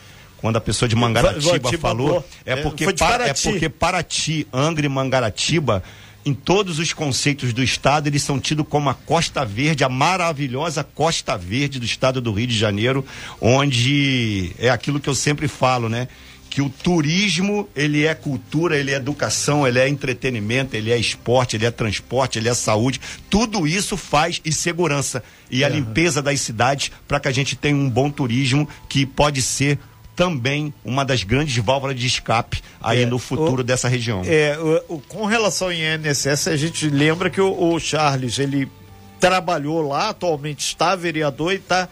quando a pessoa de Mangaratiba falou, é porque, é, para, é porque Paraty, Angra e Mangaratiba, em todos os conceitos do estado, eles são tidos como a Costa Verde, a maravilhosa Costa Verde do estado do Rio de Janeiro, onde é aquilo que eu sempre falo, né? que o turismo ele é cultura, ele é educação, ele é entretenimento, ele é esporte, ele é transporte, ele é saúde, tudo isso faz e segurança. E a limpeza das cidades para que a gente tenha um bom turismo que pode ser também uma das grandes válvulas de escape aí é, no futuro o, dessa região. É, o, o, com relação ao INSS, a gente lembra que o, o Charles, ele trabalhou lá, atualmente está vereador e está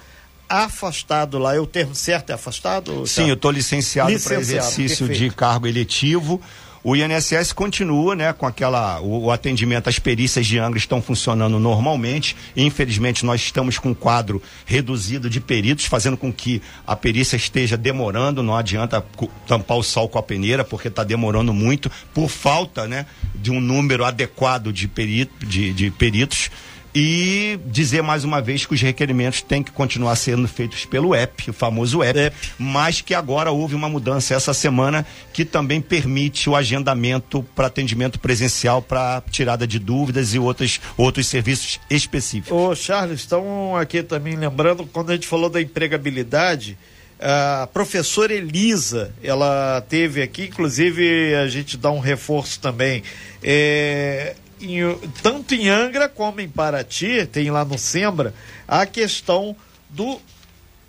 afastado lá. É o termo certo é afastado? Sim, eu estou licenciado, licenciado para exercício perfeito. de cargo eletivo O INSS continua, né, com aquela o, o, atendimento, as perícias de Angra estão funcionando normalmente. Infelizmente, nós estamos com um quadro reduzido de peritos, fazendo com que a perícia esteja demorando. Não adianta tampar o sol com a peneira, porque está demorando muito por falta, né, de um número adequado de, perito, de, de peritos e dizer mais uma vez que os requerimentos têm que continuar sendo feitos pelo EP, o famoso EP, EP, mas que agora houve uma mudança essa semana que também permite o agendamento para atendimento presencial para tirada de dúvidas e outros, outros serviços específicos. Ô Charles, estão aqui também lembrando, quando a gente falou da empregabilidade, a professora Elisa, ela teve aqui, inclusive a gente dá um reforço também. É, em, tanto em Angra como em Paraty, tem lá no Sembra, a questão do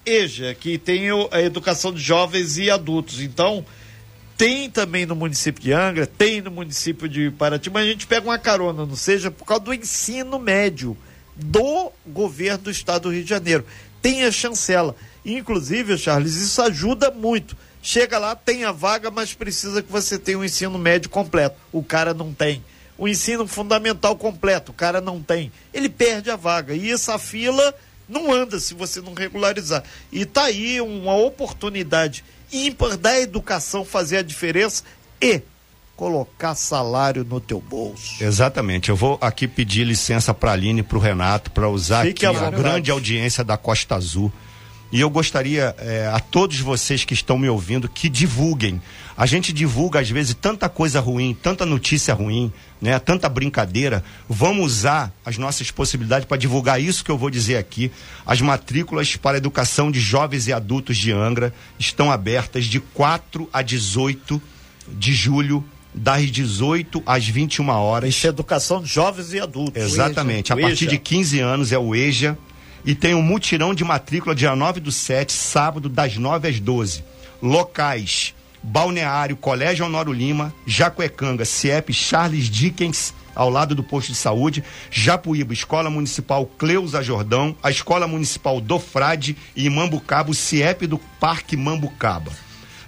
EJA, que tem a educação de jovens e adultos. Então, tem também no município de Angra, tem no município de Paraty, mas a gente pega uma carona, não seja por causa do ensino médio do governo do estado do Rio de Janeiro. Tem a chancela. Inclusive, Charles, isso ajuda muito. Chega lá, tem a vaga, mas precisa que você tenha um ensino médio completo. O cara não tem o ensino fundamental completo, o cara não tem, ele perde a vaga. E essa fila não anda se você não regularizar. E tá aí uma oportunidade ímpar da educação fazer a diferença e colocar salário no teu bolso. Exatamente. Eu vou aqui pedir licença para a Aline e para o Renato para usar Fique aqui a, grande audiência da Costa Azul e eu gostaria é, a todos vocês que estão me ouvindo que divulguem. A gente divulga às vezes tanta coisa ruim, tanta notícia ruim, né? Tanta brincadeira. Vamos usar as nossas possibilidades para divulgar isso que eu vou dizer aqui. As matrículas para educação de jovens e adultos de Angra estão abertas de 4 a 18 de julho das 18 às 21 horas. Isso é educação de jovens e adultos. Exatamente. A partir de 15 anos é o EJA e tem um mutirão de matrícula dia 9 do 7, sábado, das 9 às 12. Locais: Balneário, Colégio Honório Lima, Jacuecanga, CIEP Charles Dickens, ao lado do posto de saúde, Japuíba, Escola Municipal Cleusa Jordão, a Escola Municipal do Frade e Mambucaba, o CIEP do Parque Mambucaba.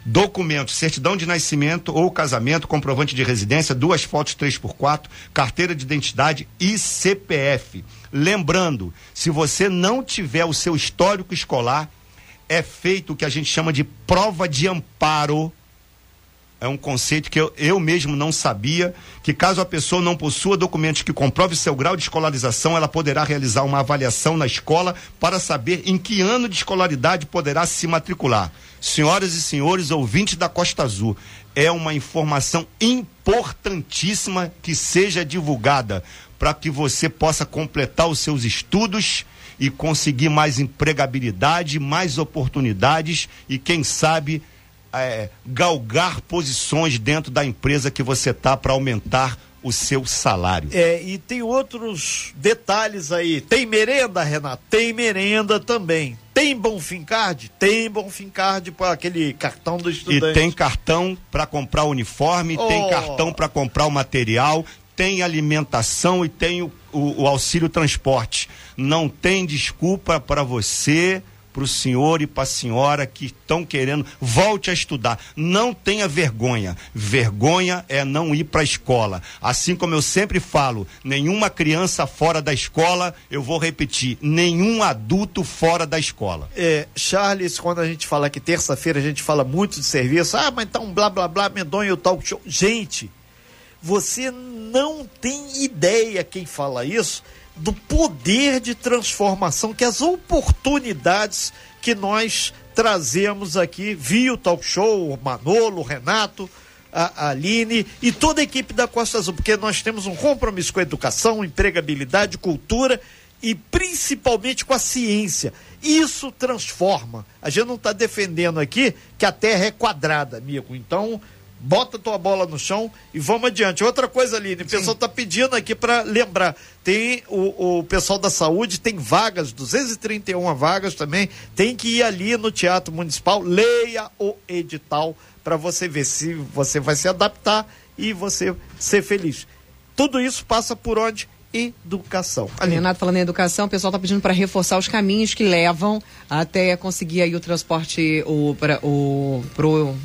Documentos, certidão de nascimento ou casamento, comprovante de residência, duas fotos 3x4, carteira de identidade e CPF. Lembrando, se você não tiver o seu histórico escolar, é feito o que a gente chama de prova de amparo. É um conceito que eu, eu mesmo não sabia, que caso a pessoa não possua documentos que comprovem seu grau de escolarização, ela poderá realizar uma avaliação na escola para saber em que ano de escolaridade poderá se matricular. Senhoras e senhores ouvintes da Costa Azul, é uma informação importantíssima que seja divulgada para que você possa completar os seus estudos e conseguir mais empregabilidade, mais oportunidades e, quem sabe, é, galgar posições dentro da empresa que você está para aumentar o seu salário. É, e tem outros detalhes aí. Tem merenda, Renato? Tem merenda também. Tem Bonfim Card? Tem Bonfim Card para aquele cartão do estudante. E tem cartão para comprar o uniforme, oh. tem cartão para comprar o material, tem alimentação e tem o, o, o auxílio transporte. Não tem desculpa para você para o senhor e para a senhora que estão querendo, volte a estudar. Não tenha vergonha. Vergonha é não ir para a escola. Assim como eu sempre falo, nenhuma criança fora da escola, eu vou repetir, nenhum adulto fora da escola. É, Charles, quando a gente fala que terça-feira a gente fala muito de serviço, ah, mas então blá blá blá, medonho e o talk show. Gente, você não tem ideia quem fala isso do poder de transformação que as oportunidades que nós trazemos aqui via o talk show, o Manolo, o Renato, a Aline e toda a equipe da Costa Azul, porque nós temos um compromisso com a educação, empregabilidade, cultura e principalmente com a ciência. Isso transforma. A gente não está defendendo aqui que a Terra é quadrada, amigo. Então, bota tua bola no chão e vamos adiante. Outra coisa, ali, o pessoal está pedindo aqui para lembrar, tem o, o pessoal da saúde, tem vagas, 231 vagas também, tem que ir ali no Teatro Municipal, leia o edital para você ver se você vai se adaptar e você ser feliz. Tudo isso passa por onde? educação. Ali. Renato falando em educação, o pessoal está pedindo para reforçar os caminhos que levam até conseguir aí o transporte o, para o pro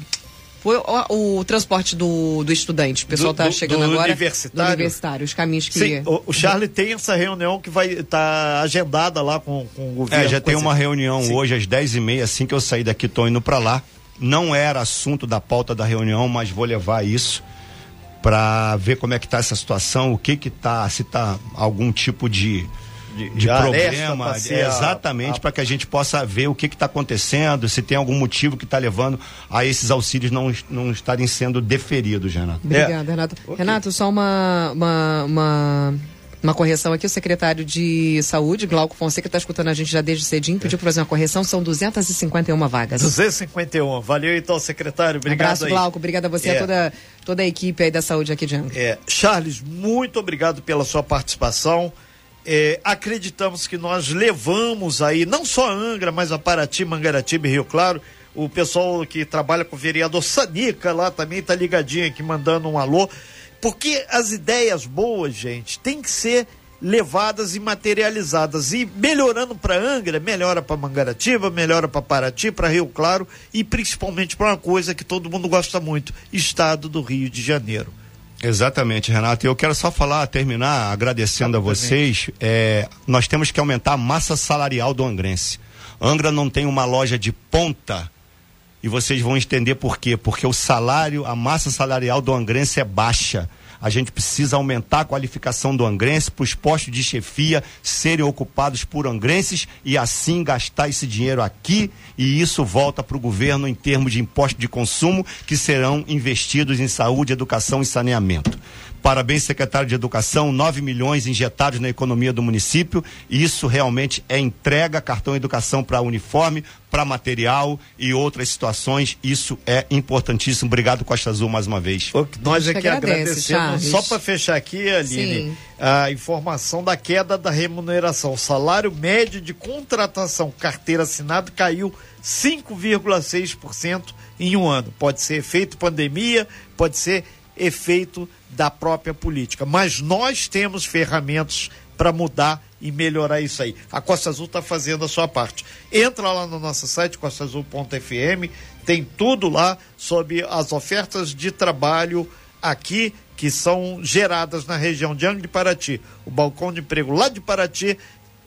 Foi o, o, transporte do, do estudante. O pessoal está chegando do agora. Universitário. Do universitário, os caminhos que. Sim, o, o Charlie tem essa reunião que vai estar tá agendada lá com, com o governo. É, já tem uma reunião Sim. hoje às 10h30, assim que eu sair daqui, estou indo para lá. Não era assunto da pauta da reunião, mas vou levar isso para ver como é que está essa situação, o que que tá, se está algum tipo de de, de problema, exatamente, para que a gente possa ver o que está acontecendo, se tem algum motivo que está levando a esses auxílios não, não estarem sendo deferidos, Renato. Obrigada, é. Renato. Okay. Renato, só uma, uma, uma uma correção aqui, o secretário de Saúde, Glauco Fonseca, está escutando a gente já desde cedinho, pediu para fazer uma correção, são 251 vagas. 251, valeu então, secretário, obrigado Abraço, aí. Glauco, obrigado a você e é. a toda, toda a equipe aí da saúde aqui de Angra. É. Charles, muito obrigado pela sua participação. É, acreditamos que nós levamos aí, não só a Angra, mas a Paraty, Mangaratiba e Rio Claro, o pessoal que trabalha com o vereador Sanica lá também está ligadinho aqui, mandando um alô, porque as ideias boas, gente, tem que ser levadas e materializadas. E melhorando para Angra, melhora para Mangaratiba, melhora para Paraty, para Rio Claro e principalmente para uma coisa que todo mundo gosta muito: Estado do Rio de Janeiro. Exatamente, Renato. Eu quero só falar, terminar agradecendo a vocês. É, nós temos que aumentar a massa salarial do angrense. Angra não tem uma loja de ponta e vocês vão entender por quê. Porque o salário, a massa salarial do angrense é baixa. A gente precisa aumentar a qualificação do angrense para os postos de chefia serem ocupados por angrenses e assim gastar esse dinheiro aqui e isso volta para o governo em termos de imposto de consumo que serão investidos em saúde, educação e saneamento. Parabéns, secretário de Educação, 9 milhões injetados na economia do município. E isso realmente é entrega, cartão educação para uniforme, para material e outras situações. Isso é importantíssimo. Obrigado, Costa Azul, mais uma vez. nós é que agradece, agradecemos. Só para fechar aqui, Aline, Sim. a informação da queda da remuneração. O salário médio de contratação carteira assinada caiu 5,6% em um ano. Pode ser efeito pandemia, pode ser efeito da própria política. Mas nós temos ferramentas para mudar e melhorar isso aí. A Costa Azul está fazendo a sua parte. Entra lá no nosso site, costaazul.fm, tem tudo lá sobre as ofertas de trabalho aqui que são geradas na região de Angra de Paraty. O balcão de emprego lá de Paraty,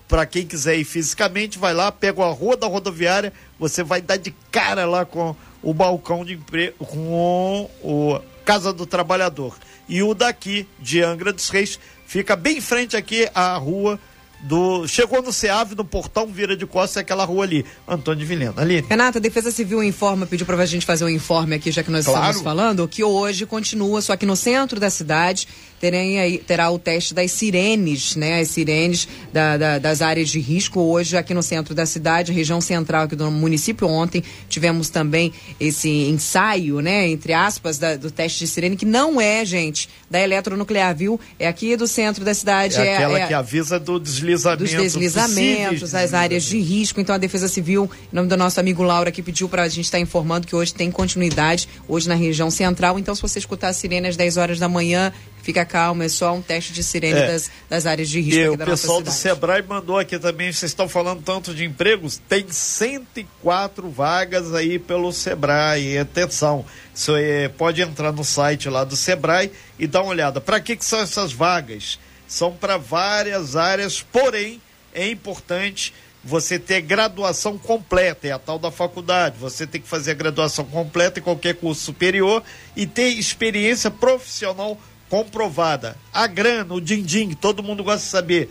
para quem quiser ir fisicamente, vai lá, pega a rua da rodoviária, você vai dar de cara lá com o balcão de emprego, com o Casa do Trabalhador. E o daqui, de Angra dos Reis, fica bem em frente aqui à rua do. Chegou no SEAV, no portão, vira de costas, é aquela rua ali, Antônio Vilhena. Ali. Renata, a Defesa Civil informa, pediu pra gente fazer um informe aqui, já que nós claro. estamos falando, que hoje continua, só que no centro da cidade, terem aí, terá o teste das sirenes, né? As sirenes da, da, das áreas de risco. Hoje, aqui no centro da cidade, região central aqui do município, ontem tivemos também esse ensaio, né? Entre aspas, da, do teste de sirene, que não é, gente, da eletronuclear, viu? É aqui do centro da cidade. É, é aquela é, que avisa do deslizamento. Dos deslizamentos, das áreas de risco. Então, a Defesa Civil, em nome do nosso amigo Laura, que pediu para a gente estar tá informando que hoje tem continuidade, hoje na região central. Então, se você escutar a sirene às 10 horas da manhã, fica calmo, é só um teste de sirene é. das, das áreas de risco. E o pessoal do Sebrae mandou aqui também, vocês estão falando tanto de empregos, tem 104 vagas aí pelo Sebrae. Atenção, você pode entrar no site lá do Sebrae e dar uma olhada. Para que, que são essas vagas? São para várias áreas, porém é importante você ter graduação completa, é a tal da faculdade. Você tem que fazer a graduação completa em qualquer curso superior e ter experiência profissional comprovada. A grana, o din-din, todo mundo gosta de saber,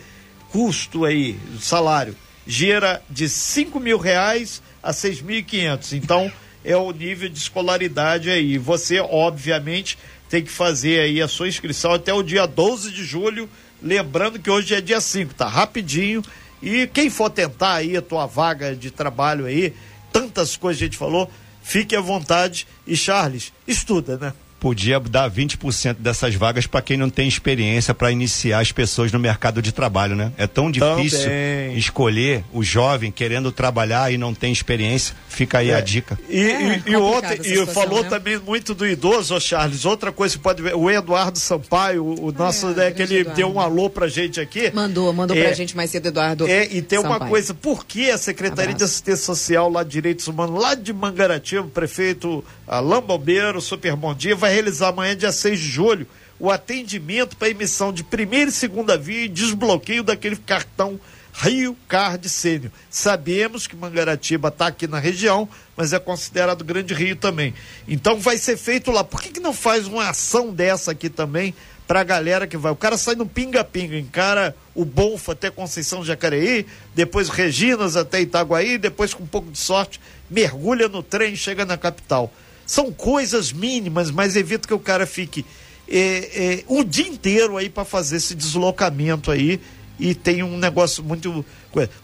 custo aí, salário, gira de 5 mil reais a 6.500. Então, é o nível de escolaridade aí. Você, obviamente, tem que fazer aí a sua inscrição até o dia 12 de julho. Lembrando que hoje é dia 5, tá rapidinho. E quem for tentar aí a tua vaga de trabalho aí, tantas coisas a gente falou, fique à vontade. E Charles, estuda, né? Podia dar 20% dessas vagas para quem não tem experiência para iniciar as pessoas no mercado de trabalho, né? É tão difícil Também. escolher o jovem querendo trabalhar e não tem experiência. Fica aí É. a dica. E, É, e- e essa e situação, falou né? também muito do idoso, Charles. Outra coisa que pode ver, o Eduardo Sampaio, o, o nosso, né, grande que ele Eduardo. deu um alô pra gente aqui. Mandou, mandou É. pra gente mais cedo, Eduardo. É, e tem uma Sampaio. coisa, por que a Secretaria de Abraço. Assistência Social lá de Direitos Humanos, lá de Mangaratiba, o prefeito Alain Bombeiro, super bom dia, vai realizar amanhã, dia 6 de julho, o atendimento para emissão de primeira e segunda via e desbloqueio daquele cartão Rio Card Sênior. Sabemos que Mangaratiba está aqui na região, mas é considerado Grande Rio também. Então vai ser feito lá. Por que, que não faz uma ação dessa aqui também pra galera que vai? O cara sai no pinga-pinga, encara o Bolfa até Conceição Jacareí, depois Reginas até Itaguaí, depois com um pouco de sorte mergulha no trem e chega na capital. São coisas mínimas, mas evita que o cara fique é, é, o dia inteiro aí para fazer esse deslocamento aí e tem um negócio muito.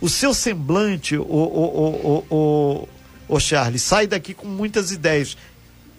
O seu semblante, o, o, o, o, o, Charles, sai daqui com muitas ideias.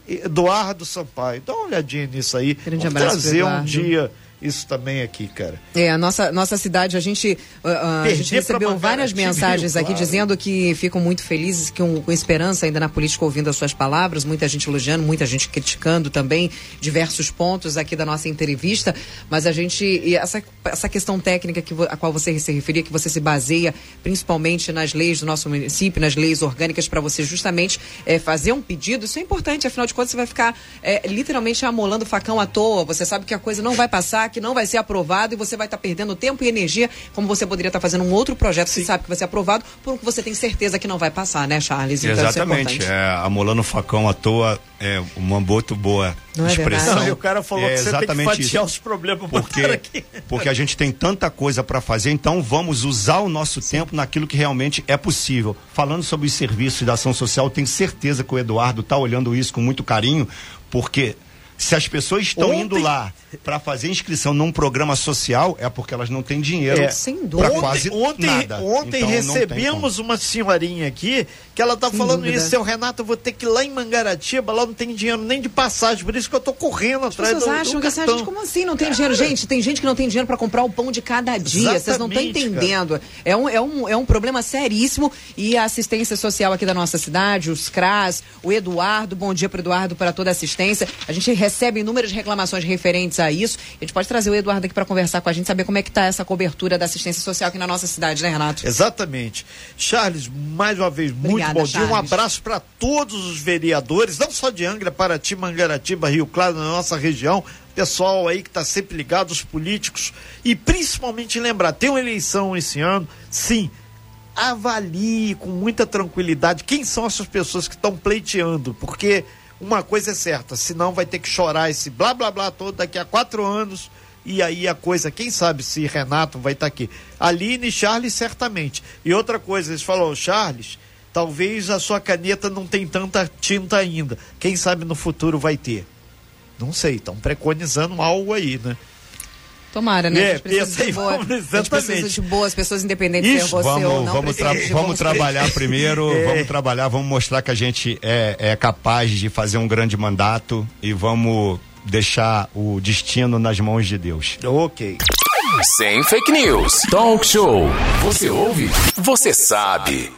Eduardo Sampaio, dá uma olhadinha nisso aí. Grande Vamos trazer um dia isso também aqui, cara. É, a nossa, nossa cidade, a gente, uh, a gente recebeu várias Mangaratiba, mensagens aqui claro. dizendo que ficam muito felizes, que um, com esperança ainda na política ouvindo as suas palavras, muita gente elogiando, muita gente criticando também diversos pontos aqui da nossa entrevista, mas a gente, e essa, essa questão técnica que, a qual você se referia, que você se baseia principalmente nas leis do nosso município, nas leis orgânicas, para você justamente eh, fazer um pedido, isso é importante, afinal de contas você vai ficar eh, literalmente amolando o facão à toa, você sabe que a coisa não vai passar, que não vai ser aprovado e você vai estar perdendo tempo e energia, como você poderia estar fazendo um outro projeto que sabe que vai ser aprovado, por um que você tem certeza que não vai passar, né, Charles? Então, isso é Exatamente. importante. É, amolando o facão à toa é uma muito boa Não é expressão. verdade? Não, e o cara falou É que você tem que exatamente fatiar isso. os problemas porque, aqui. porque a gente tem tanta coisa para fazer, então vamos usar o nosso tempo naquilo que realmente é possível. Falando sobre os serviços da ação social, tenho certeza que o Eduardo está olhando isso com muito carinho, porque se as pessoas estão Ontem- indo lá para fazer inscrição num programa social, é porque elas não têm dinheiro É. Sem para dúvida. quase ontem, nada. Ontem Então, recebemos uma senhorinha aqui que ela tá Sem falando dúvida. isso, seu Renato, eu vou ter que ir lá em Mangaratiba, lá não tem dinheiro nem de passagem, por isso que eu tô correndo As atrás do, acham que cartão. gente, como assim? Não tem dinheiro. Gente, tem gente que não tem dinheiro para comprar o pão de cada dia. Vocês não estão entendendo. É um, é, um, é um problema seríssimo. E a assistência social aqui da nossa cidade, os CRAS, o Eduardo, bom dia para Eduardo, para toda a assistência. A gente recebe inúmeras reclamações referentes a isso. A gente pode trazer o Eduardo aqui para conversar com a gente, saber como é que está essa cobertura da assistência social aqui na nossa cidade, né, Renato? Exatamente. Charles, mais uma vez, muito Obrigada, bom dia. Um Charles. abraço para todos os vereadores, não só de Angra, Paraty, Mangaratiba, Rio Claro, na nossa região. Pessoal aí que está sempre ligado, os políticos. E principalmente lembrar, tem uma eleição esse ano, sim. Avalie com muita tranquilidade quem são essas pessoas que estão pleiteando, porque uma coisa é certa, senão vai ter que chorar esse blá blá blá todo daqui a quatro anos e aí a coisa, quem sabe se Renato vai estar aqui. Aline e Charles, certamente. E outra coisa, eles falaram, Charles, talvez a sua caneta não tem tanta tinta ainda. Quem sabe no futuro vai ter. Não sei, estão preconizando algo aí, né? Tomara, né? É, a gente precisa pensa aí, de boa, vamos, a gente precisa exatamente. de boas pessoas independentes Isso, você ou Vamos, não. vamos, tra- vamos trabalhar primeiro, É. vamos trabalhar, vamos mostrar que a gente é, é capaz de fazer um grande mandato e vamos deixar o destino nas mãos de Deus. Ok. Sem fake news. Talk show. Você ouve? Você sabe.